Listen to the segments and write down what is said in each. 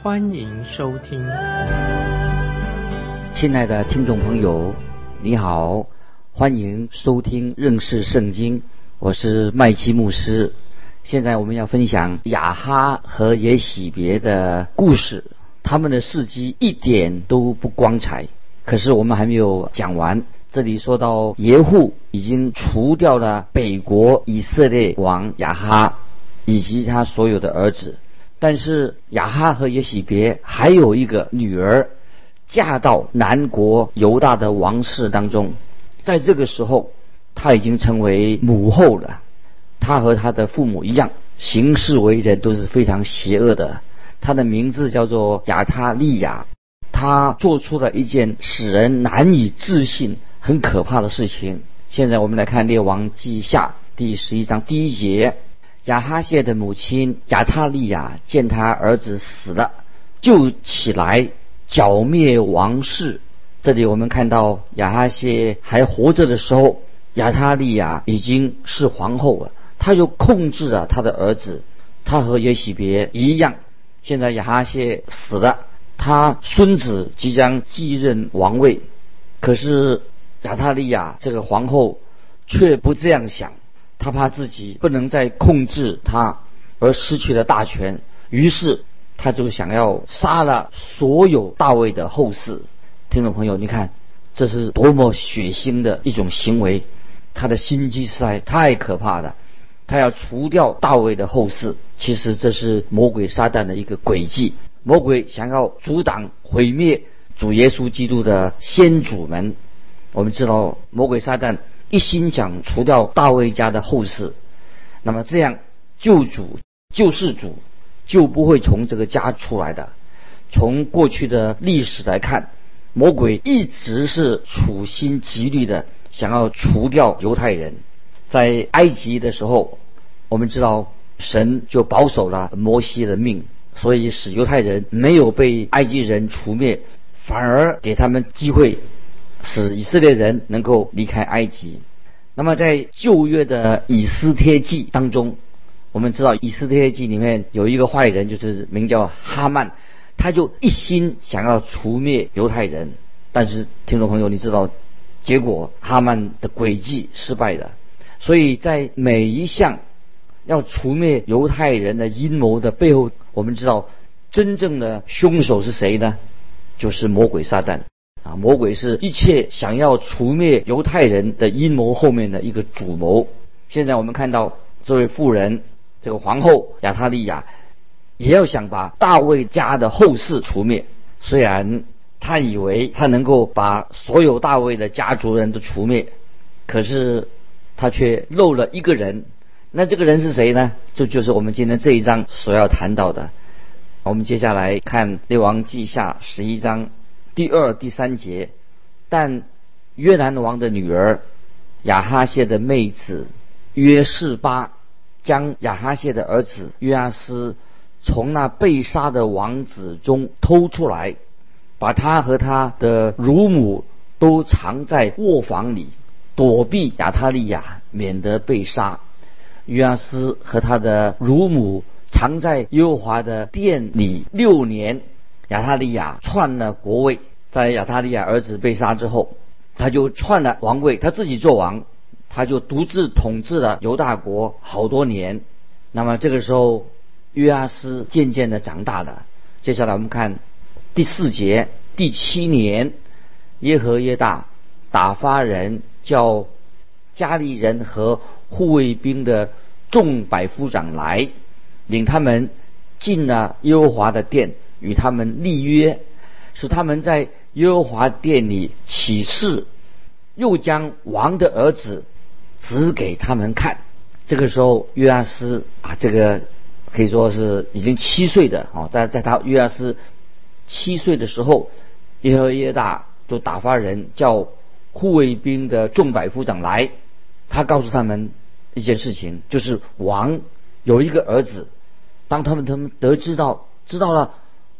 欢迎收听。亲爱的听众朋友，你好，欢迎收听认识圣经，我是麦基牧师。现在我们要分享雅哈和耶喜别的故事，他们的事迹一点都不光彩。可是我们还没有讲完，这里说到耶户已经除掉了北国以色列王雅哈以及他所有的儿子，但是雅哈和耶喜别还有一个女儿嫁到南国犹大的王室当中，在这个时候，她已经成为母后了。她和她的父母一样，行事为人都是非常邪恶的。她的名字叫做亚他利亚，她做出了一件使人难以置信、很可怕的事情。现在我们来看《列王记下》第十一章第一节：亚哈谢的母亲亚他利亚见他儿子死了，就起来剿灭王室。这里我们看到亚哈谢还活着的时候，亚他利亚已经是皇后了。她就控制了他的儿子，他和耶喜别一样。现在亚哈谢死了，他孙子即将继任王位。可是亚他利亚这个皇后却不这样想，他怕自己不能再控制他而失去了大权，于是他就想要杀了所有大卫的后嗣。听众朋友，你看这是多么血腥的一种行为，他的心机实在太可怕了。他要除掉大卫的后嗣，其实这是魔鬼撒旦的一个诡计。魔鬼想要阻挡、毁灭主耶稣基督的先祖们。我们知道，魔鬼撒旦一心想除掉大卫家的后嗣，那么这样救主、救世主就不会从这个家出来的。从过去的历史来看，魔鬼一直是处心积虑的想要除掉犹太人。在埃及的时候，我们知道神就保守了摩西的命，所以使犹太人没有被埃及人除灭，反而给他们机会，使以色列人能够离开埃及。那么在旧约的以斯帖记当中，我们知道以斯帖记里面有一个坏人，就是名叫哈曼，他就一心想要除灭犹太人，但是听众朋友，你知道结果哈曼的诡计失败了。所以在每一项要除灭犹太人的阴谋的背后，我们知道真正的凶手是谁呢？就是魔鬼撒旦啊！魔鬼是一切想要除灭犹太人的阴谋后面的一个主谋。现在我们看到这位妇人，这个皇后亚塔利亚，也要想把大卫家的后世除灭。虽然他以为他能够把所有大卫的家族人都除灭，可是。他却漏了一个人，那这个人是谁呢？这就是我们今天这一章所要谈到的。我们接下来看《列王记下》十一章第二、第三节。但约兰王的女儿亚哈谢的妹子约示巴将亚哈谢的儿子约阿斯从那被杀的王子中偷出来，把他和他的乳母都藏在卧房里。躲避亚他利亚，免得被杀。约阿斯和他的乳母藏在优华的殿里六年。亚他利亚篡了国位，在亚他利亚儿子被杀之后，他就篡了王位，他自己做王，他就独自统治了犹大国好多年。那么这个时候，约阿斯渐渐的长大了。接下来我们看第四节，第七年，耶和耶大打发人。叫家里人和护卫兵的众百夫长来，领他们进了耶和华的殿，与他们立约，使他们在耶和华殿里起誓，又将王的儿子指给他们看。这个时候，约阿斯啊，这个可以说是已经七岁的哦，在在他约阿斯七岁的时候，耶和耶大就打发人叫护卫兵的众百夫长来，他告诉他们一件事情，就是王有一个儿子。当他们他们得知到知道了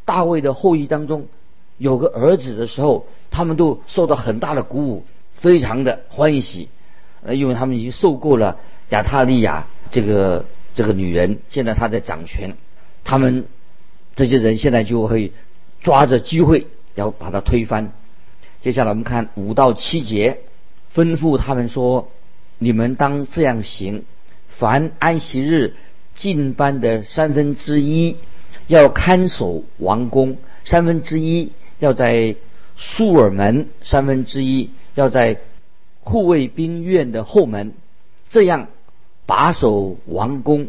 大卫的后裔当中有个儿子的时候，他们都受到很大的鼓舞，非常的欢喜，呃，因为他们已经受过了亚塔利亚这个这个女人，现在她在掌权，他们这些人现在就会抓着机会要把她推翻。接下来我们看五到七节，吩咐他们说：“你们当这样行，凡安息日。”近班的三分之一要看守王宫，三分之一要在苏尔门，三分之一要在护卫兵院的后门，这样把守王宫。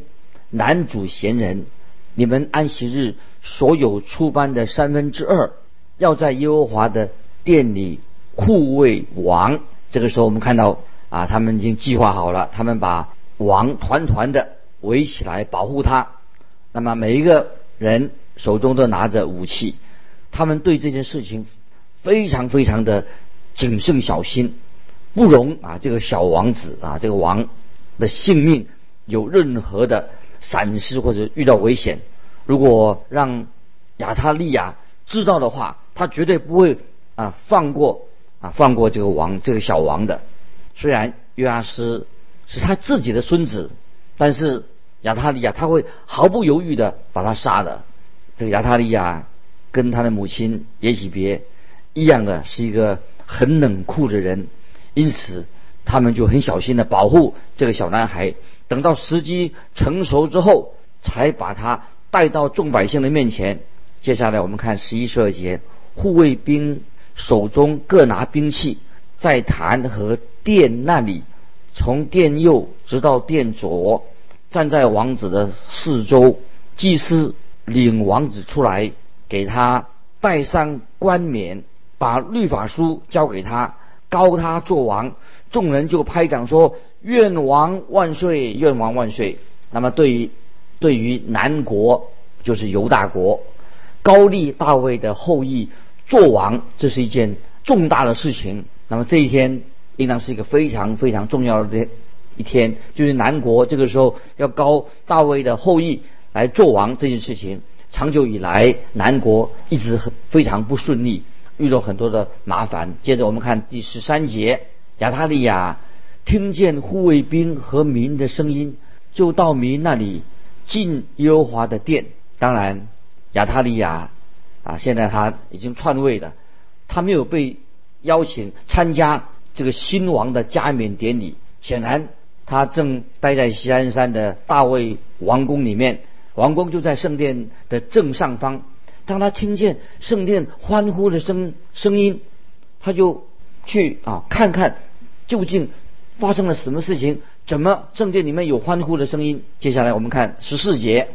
男主贤人，你们安息日所有出班的三分之二要在耶和华的殿里护卫王。这个时候，我们看到啊，他们已经计划好了，他们把王团团的。围起来保护他，那么每一个人手中都拿着武器，他们对这件事情非常非常的谨慎小心，不容啊这个小王子啊这个王的性命有任何的闪失或者遇到危险。如果让亚他利亚知道的话，他绝对不会啊放过啊放过这个王这个小王的。虽然约阿斯是他自己的孙子。但是亚塔利亚他会毫不犹豫的把他杀的。这个亚塔利亚跟他的母亲耶喜别一样的是一个很冷酷的人，因此他们就很小心的保护这个小男孩。等到时机成熟之后，才把他带到众百姓的面前。接下来我们看十一十二节，护卫兵手中各拿兵器，在坛和殿那里。从殿右直到殿左，站在王子的四周。祭司领王子出来，给他戴上冠冕，把律法书交给他，高他做王。众人就拍掌说：“愿王万岁！愿王万岁！”那么对于对于南国，就是犹大国，高丽大卫的后裔做王，这是一件重大的事情。那么这一天。应当是一个非常非常重要的一天，就是南国这个时候要高大卫的后裔来做王这件事情。长久以来，南国一直很非常不顺利，遇到很多的麻烦。接着我们看第十三节，亚他利亚听见护卫兵和民的声音，就到民那里进耶和华的殿。当然，亚他利亚啊，现在他已经篡位了，他没有被邀请参加。这个新王的加冕典礼，显然他正待在西安山的大卫王宫里面，王宫就在圣殿的正上方。当他听见圣殿欢呼的声声音，他就去啊看看究竟发生了什么事情，怎么圣殿里面有欢呼的声音？接下来我们看十四节，《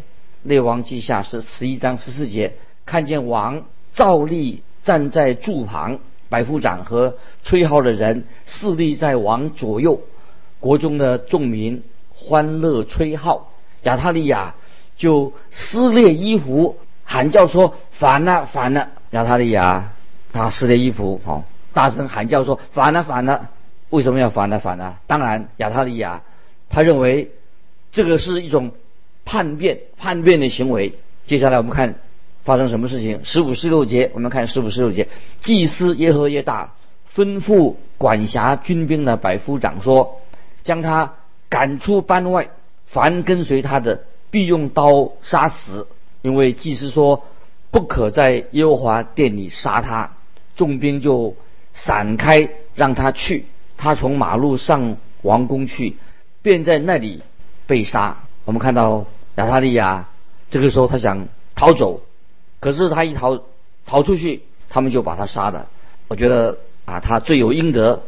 列王记下》是十一章十四节，看见王照例站在柱旁。百夫长和吹号的人侍立在王左右，国中的众民欢乐吹号。亚他利亚就撕裂衣服，喊叫说：“反了，反了！”亚他利亚他撕裂衣服，好大声喊叫说：“反了，反了！”为什么要反了，反了？当然，亚他利亚他认为这个是一种叛变、叛变的行为。接下来我们看。发生什么事情？十五、十六节，我们看十五、十六节。祭司耶和耶大吩咐管辖军兵的百夫长说：“将他赶出班外，凡跟随他的，必用刀杀死。因为祭司说，不可在耶和华殿里杀他。众兵就散开，让他去。他从马路上王宫去，便在那里被杀。我们看到亚他利亚这个时候，他想逃走。”可是他一逃逃出去，他们就把他杀了。我觉得啊，他罪有应得，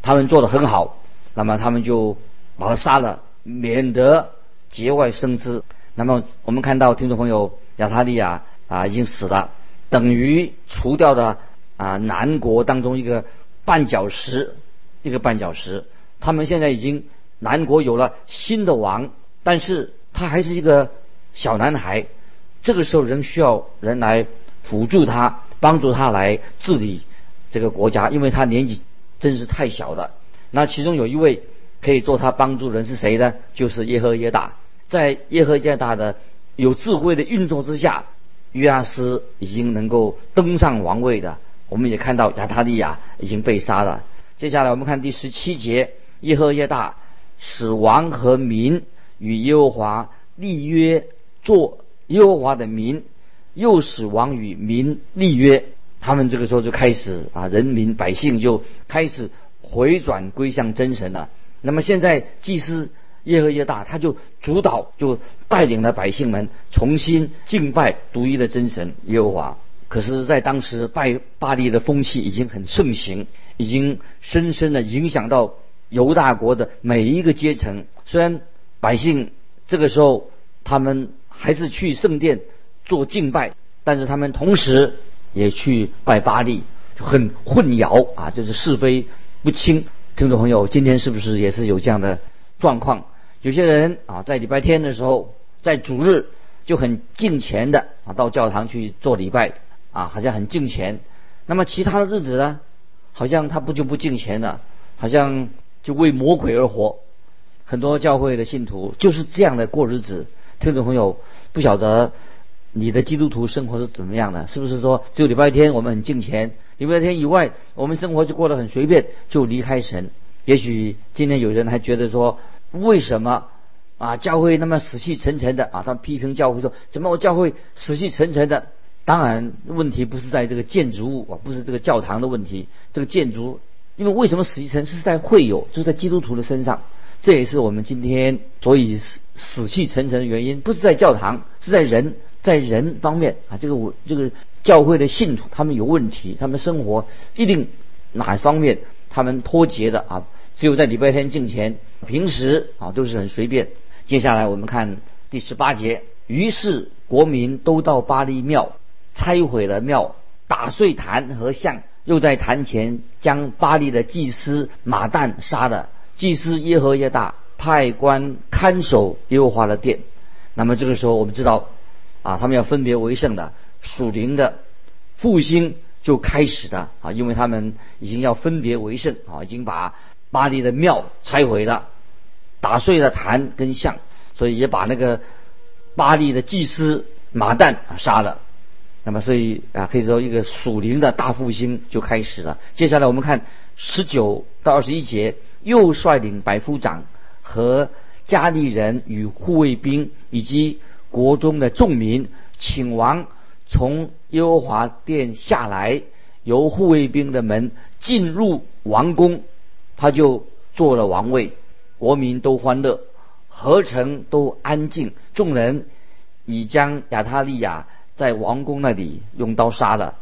他们做的很好。那么他们就把他杀了，免得节外生枝。那么我们看到听众朋友亚塔利亚啊已经死了，等于除掉了啊南国当中一个绊脚石，一个绊脚石。他们现在已经南国有了新的王，但是他还是一个小男孩。这个时候，仍需要人来辅助他。帮助他来治理这个国家，因为他年纪真是太小了。那其中有一位可以做他帮助人是谁呢？就是耶和耶大。在耶和耶大的有智慧的运作之下，约阿斯已经能够登上王位的。我们也看到亚他利亚已经被杀了。接下来我们看第十七节，耶和耶大使王和民与耶和华立约，做耶和华的民，又使王与民立约。他们这个时候就开始啊，人民百姓就开始回转归向真神了。那么现在祭司耶和耶大他就主导，就带领了百姓们重新敬拜独一的真神耶和华。可是，在当时拜巴利的风气已经很盛行，已经深深的影响到犹大国的每一个阶层。虽然百姓这个时候他们还是去圣殿做敬拜，但是他们同时也去拜巴利，很混淆啊，就是是非不清。听众朋友，今天是不是也是有这样的状况？有些人啊，在礼拜天的时候，在主日就很敬虔的啊，到教堂去做礼拜。啊，好像很敬虔，那么其他的日子呢，好像他不就不敬虔了，好像就为魔鬼而活。很多教会的信徒就是这样的过日子。听众朋友，不晓得你的基督徒生活是怎么样的？是不是说只有礼拜天我们很敬虔，礼拜天以外我们生活就过得很随便，就离开神？也许今天有人还觉得说，为什么啊教会那么死气沉沉的啊？他批评教会说，怎么我教会死气沉沉的？当然，问题不是在这个建筑物啊，不是这个教堂的问题。这个建筑，因为为什么死气沉沉是在会有，就在基督徒的身上。这也是我们今天所以死死气沉沉的原因，不是在教堂，是在人，在人方面啊。这个我这个教会的信徒他们有问题，他们生活一定哪方面他们脱节的啊？只有在礼拜天敬虔，平时啊都是很随便。接下来我们看第十八节，于是国民都到巴黎庙。拆毁了庙，打碎坛和像，又在坛前将巴黎的祭司马旦杀了。祭司耶和耶大派官看守耶和华的殿。那么这个时候，我们知道啊，他们要分别为圣的属灵的复兴就开始的啊，因为他们已经要分别为圣啊，已经把巴黎的庙拆毁了，打碎了坛跟像，所以也把那个巴黎的祭司马旦杀了。那么，所以啊，可以说一个属灵的大复兴就开始了。接下来我们看十九到二十一节，又率领百夫长和加利人与护卫兵以及国中的众民，请王从耶和华殿下来，由护卫兵的门进入王宫，他就做了王位，国民都欢乐，何城都安静，众人已将亚他利亚。在王宫那里用刀杀了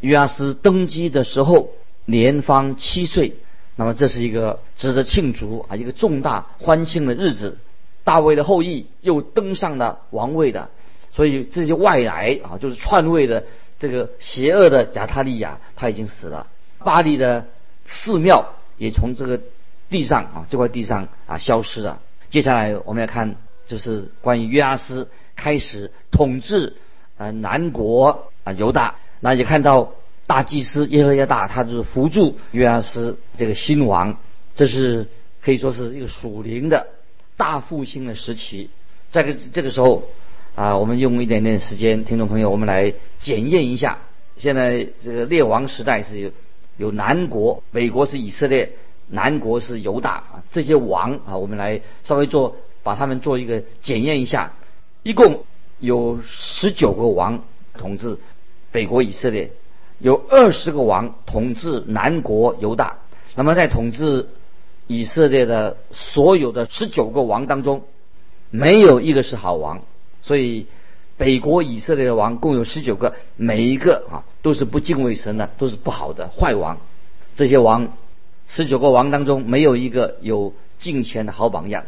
约阿斯登基的时候年方七岁，那么这是一个值得庆祝啊，一个重大欢庆的日子。大卫的后裔又登上了王位的，所以这些外来啊，就是篡位的这个邪恶的亚他利亚他已经死了。巴黎的寺庙也从这个地上啊这块地上啊消失了。接下来我们要看就是关于约阿斯开始统治。呃，南国啊，犹大，那也看到大祭司耶和耶大，他就是扶助约阿斯这个新王，这是可以说是一个属灵的大复兴的时期。在这这个时候啊，我们用一点点时间，听众朋友，我们来检验一下。现在这个列王时代是有有南国，北国是以色列，南国是犹大啊，这些王啊，我们来稍微做把他们做一个检验一下，一共。有十九个王统治北国以色列，有二十个王统治南国犹大。那么在统治以色列的所有的十九个王当中，没有一个是好王。所以北国以色列的王共有十九个，每一个啊都是不敬畏神的，都是不好的坏王。这些王十九个王当中，没有一个有敬虔的好榜样。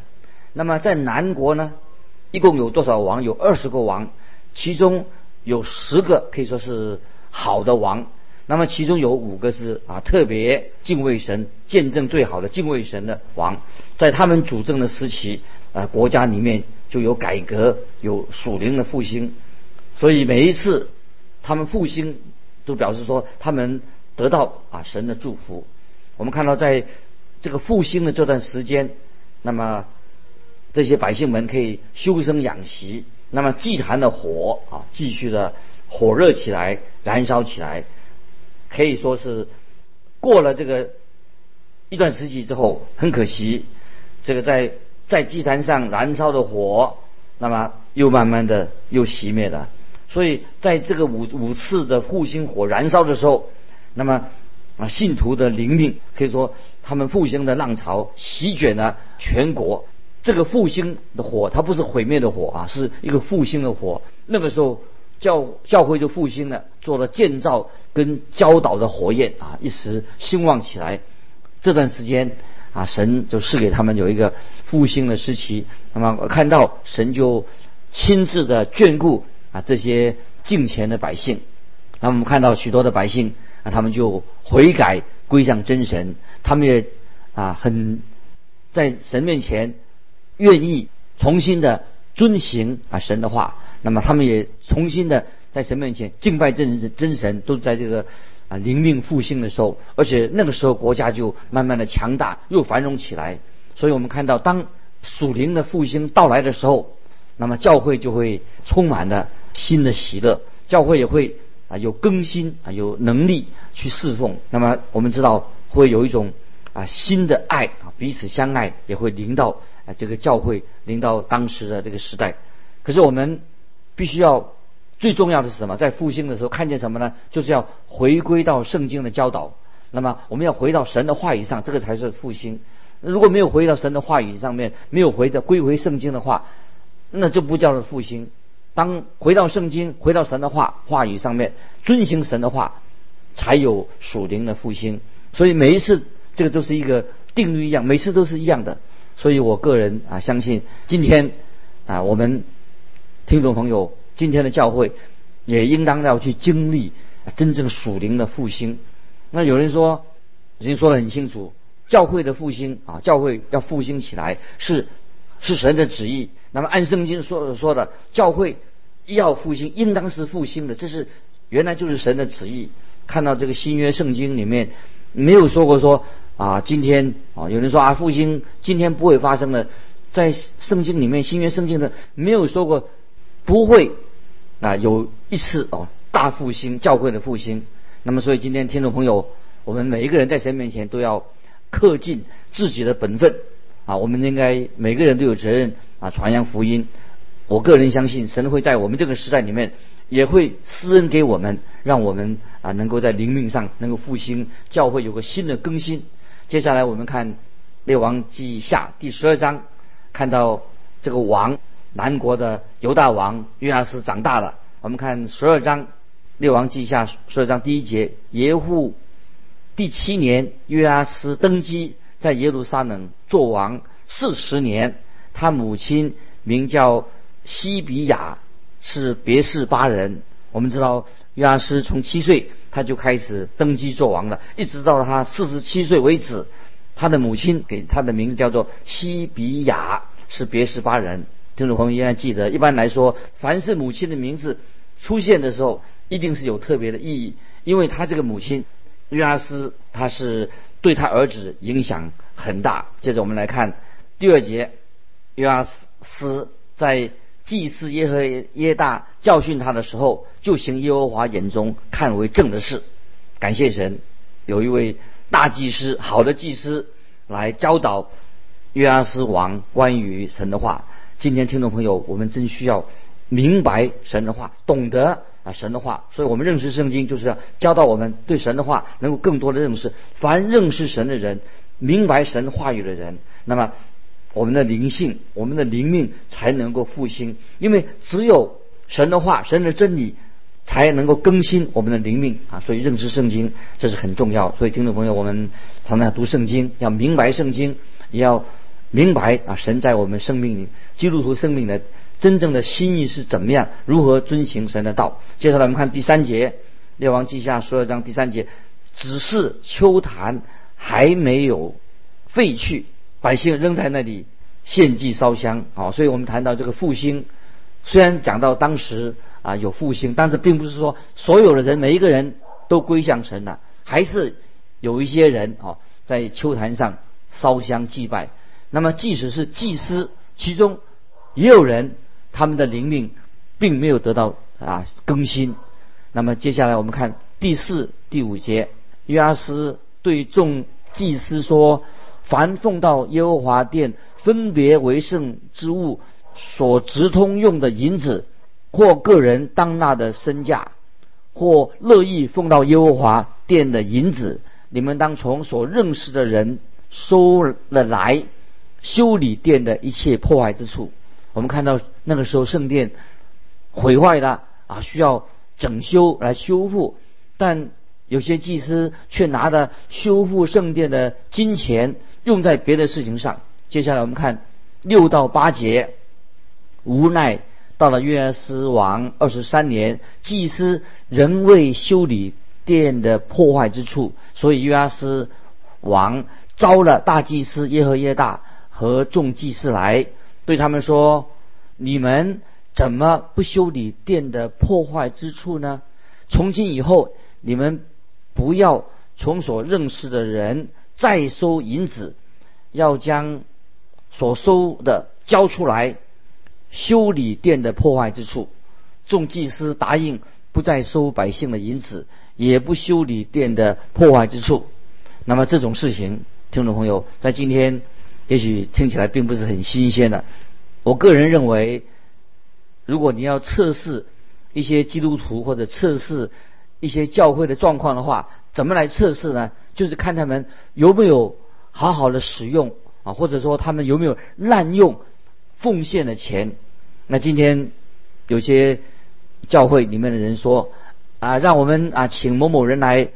那么在南国呢？一共有多少王？有二十个王，其中有十个可以说是好的王。那么其中有五个是啊特别敬畏神、见证最好的敬畏神的王。在他们主政的时期，啊国家里面就有改革，有属灵的复兴。所以每一次他们复兴都表示说他们得到啊神的祝福。我们看到在这个复兴的这段时间，那么这些百姓们可以修身养息，那么祭坛的火啊继续的火热起来，燃烧起来，可以说是过了这个一段时期之后，很可惜，这个在在祭坛上燃烧的火，那么又慢慢的又熄灭了。所以在这个五五次的复兴火燃烧的时候，那么啊信徒的灵命可以说他们复兴的浪潮席卷了全国。这个复兴的火，它不是毁灭的火啊，是一个复兴的火。那个时候教教会就复兴了，做了建造跟教导的火焰啊，一时兴旺起来。这段时间啊，神就赐给他们有一个复兴的时期。那么看到神就亲自的眷顾。啊，这些敬虔的百姓，那我们看到许多的百姓啊，他们就悔改归向真神，他们也啊很在神面前愿意重新的遵行啊神的话，那么他们也重新的在神面前敬拜真真神，都在这个啊灵命复兴的时候，而且那个时候国家就慢慢的强大又繁荣起来，所以我们看到当属灵的复兴到来的时候，那么教会就会充满了。新的喜乐，教会也会啊有更新啊有能力去侍奉。那么我们知道会有一种啊新的爱啊彼此相爱也会临到啊这个教会临到当时的这个时代。可是我们必须要最重要的是什么？在复兴的时候看见什么呢？就是要回归到圣经的教导。那么我们要回到神的话语上，这个才是复兴。如果没有回到神的话语上面，没有回到归回圣经的话，那就不叫做复兴。当回到圣经，回到神的话话语上面，遵行神的话，才有属灵的复兴。所以每一次这个都是一个定律一样，每次都是一样的。所以我个人啊相信，今天啊我们听众朋友，今天的教会也应当要去经历真正属灵的复兴。那有人说，已经说得很清楚，教会的复兴啊，教会要复兴起来是是神的旨意。那么按圣经说说的，教会要复兴，应当是复兴的，这是原来就是神的旨意。看到这个新约圣经里面没有说过说啊，今天啊，有人说啊，复兴今天不会发生的，在圣经里面新约圣经的没有说过不会啊有一次哦大复兴教会的复兴。那么所以今天听众朋友，我们每一个人在神面前都要恪尽自己的本分啊，我们应该每个人都有责任。啊，传扬福音，我个人相信神会在我们这个时代里面也会施恩给我们，让我们啊能够在灵命上能够复兴教会，有个新的更新。接下来我们看列王记下第十二章，看到这个王南国的犹大王约阿斯长大了。我们看十二章列王记下十二章第一节，耶户第七年约阿斯登基，在耶路撒冷做王四十年。他母亲名叫西比亚，是别是巴人。我们知道约阿斯从七岁他就开始登基做王了，一直到他四十七岁为止。他的母亲给他的名字叫做西比亚，是别是巴人。听众朋友应该记得，一般来说，凡是母亲的名字出现的时候，一定是有特别的意义，因为他这个母亲约阿斯，他是对他儿子影响很大。接着我们来看第二节。约阿斯在祭司耶和耶大教训他的时候，就行耶和华眼中看为正的事。感谢神，有一位大祭司，好的祭司来教导约阿斯王关于神的话。今天听众朋友，我们真需要明白神的话，懂得啊神的话。所以我们认识圣经，就是要教导我们对神的话能够更多的认识。凡认识神的人，明白神话语的人，那么。我们的灵性，我们的灵命才能够复兴，因为只有神的话、神的真理，才能够更新我们的灵命啊！所以认识圣经这是很重要。所以听众朋友，我们常常读圣经，要明白圣经，也要明白啊，神在我们生命里、基督徒生命的真正的心意是怎么样，如何遵行神的道。接下来我们看第三节，《列王记下》十二章第三节，只是秋坛还没有废去。百姓仍在那里献祭烧香，啊，所以我们谈到这个复兴，虽然讲到当时啊有复兴，但是并不是说所有的人每一个人都归向神了，还是有一些人啊在秋坛上烧香祭拜。那么即使是祭司，其中也有人他们的灵命并没有得到啊更新。那么接下来我们看第四、第五节，约阿斯对众祭司说：“凡奉到耶和华殿分别为圣之物所直通用的银子，或个人当纳的身价，或乐意奉到耶和华殿的银子，你们当从所认识的人收了来，修理殿的一切破坏之处。”我们看到那个时候圣殿毁坏的啊，需要。整修来修复，但有些祭司却拿着修复圣殿的金钱用在别的事情上。接下来我们看六到八节，无奈到了约斯王二十三年，祭司仍未修理殿的破坏之处，所以约阿斯王招了大祭司耶和耶大和众祭司来，对他们说：“你们。”怎么不修理殿的破坏之处呢？从今以后，你们不要从所认识的人再收银子，要将所收的交出来，修理殿的破坏之处。众祭司答应不再收百姓的银子，也不修理殿的破坏之处。那么这种事情，听众朋友在今天也许听起来并不是很新鲜的。我个人认为。如果你要测试一些基督徒或者测试一些教会的状况的话，怎么来测试呢？就是看他们有没有好好的使用啊，或者说他们有没有滥用奉献的钱。那今天有些教会里面的人说啊，让我们啊请某某人来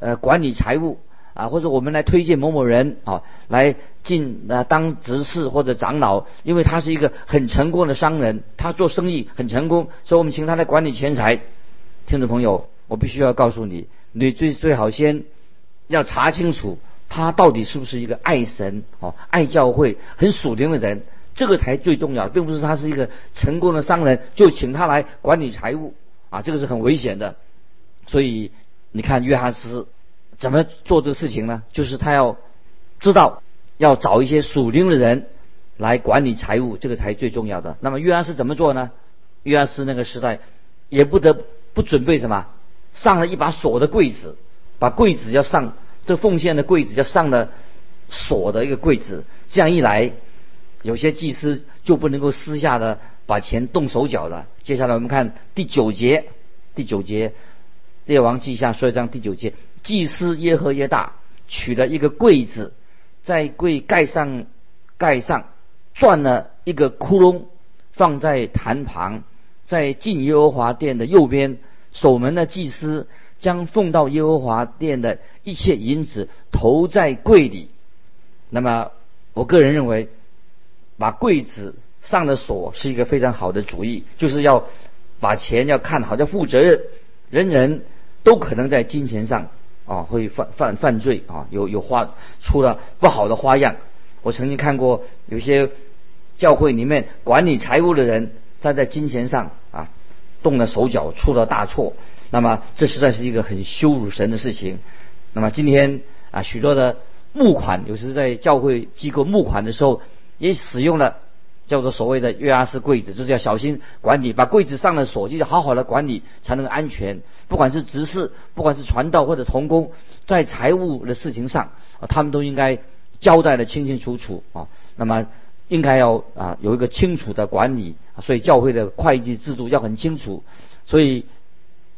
呃管理财务。啊，或者我们来推荐某某人啊，来进啊当执事或者长老，因为他是一个很成功的商人，他做生意很成功，所以我们请他来管理钱财。听众朋友，我必须要告诉你，你最最好先要查清楚他到底是不是一个爱神哦、爱教会、很属灵的人，这个才最重要，并不是他是一个成功的商人就请他来管理财务啊，这个是很危险的。所以你看约翰斯。怎么做这个事情呢？就是他要知道要找一些属灵的人来管理财务，这个才最重要的。那么约翰斯怎么做呢？约翰斯那个时代也不得不准备什么，上了一把锁的柜子，把柜子要上这奉献的柜子要上了锁的一个柜子。这样一来，有些祭司就不能够私下的把钱动手脚了。接下来我们看第九节，第九节列王记下说一章第九节。祭司耶和耶大取了一个柜子，在柜盖上盖上钻了一个窟窿，放在坛旁，在进耶和华殿的右边。守门的祭司将奉到耶和华殿的一切银子投在柜里。那么，我个人认为，把柜子上的锁是一个非常好的主意，就是要把钱要看好，要负责任，人人都可能在金钱上。啊，会犯犯犯罪啊，有有花出了不好的花样。我曾经看过有些教会里面管理财务的人，站在金钱上啊动了手脚，出了大错。那么这实在是一个很羞辱神的事情。那么今天啊，许多的募款，有时在教会机构募款的时候，也使用了。叫做所谓的月牙式柜子，就是要小心管理，把柜子上的锁，就是好好的管理才能安全。不管是执事，不管是传道或者童工，在财务的事情上啊，他们都应该交代的清清楚楚啊。那么应该要啊有一个清楚的管理，所以教会的会计制度要很清楚。所以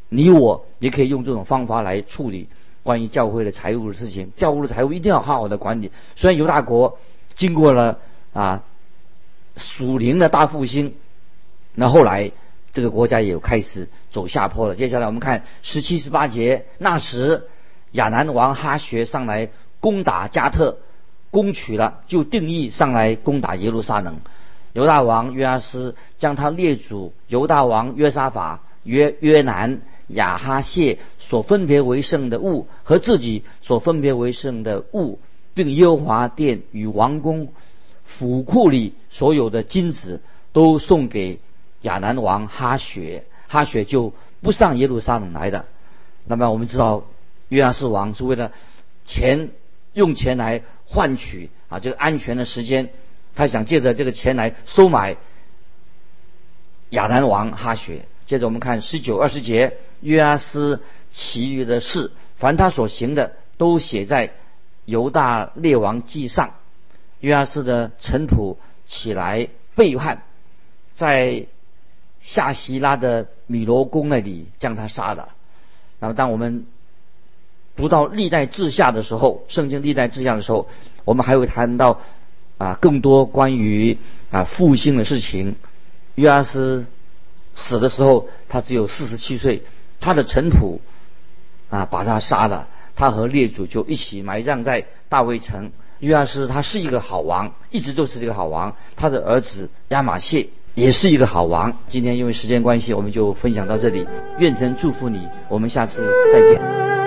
你我也可以用这种方法来处理关于教会的财务的事情。教会的财务一定要好好的管理。虽然犹大国经过了啊。属灵的大复兴，那后来这个国家也开始走下坡了。接下来我们看十七、十八节，那时亚南王哈学上来攻打加特，攻取了，就定义上来攻打耶路撒冷。犹大王约阿斯将他列祖犹大王约沙法、约约南、亚哈谢所分别为圣的物和自己所分别为圣的物，并耶和华殿与王宫。府库里所有的金子都送给亚南王哈雪，哈雪就不上耶路撒冷来的。那么我们知道约亚斯王是为了钱用钱来换取啊这个安全的时间，他想借着这个钱来收买亚兰王哈雪。接着我们看十九二十节，约阿斯其余的事，凡他所行的，都写在犹大列王记上。约阿斯的臣仆起来背叛，在夏希拉的米罗宫那里将他杀了。那么，当我们读到历代志下的时候，圣经历代志下的时候，我们还会谈到啊更多关于啊复兴的事情。约阿斯。死的时候，他只有四十七岁，他的臣仆啊把他杀了，他和列祖就一起埋葬在大卫城。约阿斯他是一个好王，一直都是这个好王。他的儿子亚玛谢也是一个好王。今天因为时间关系，我们就分享到这里。愿神祝福你，我们下次再见。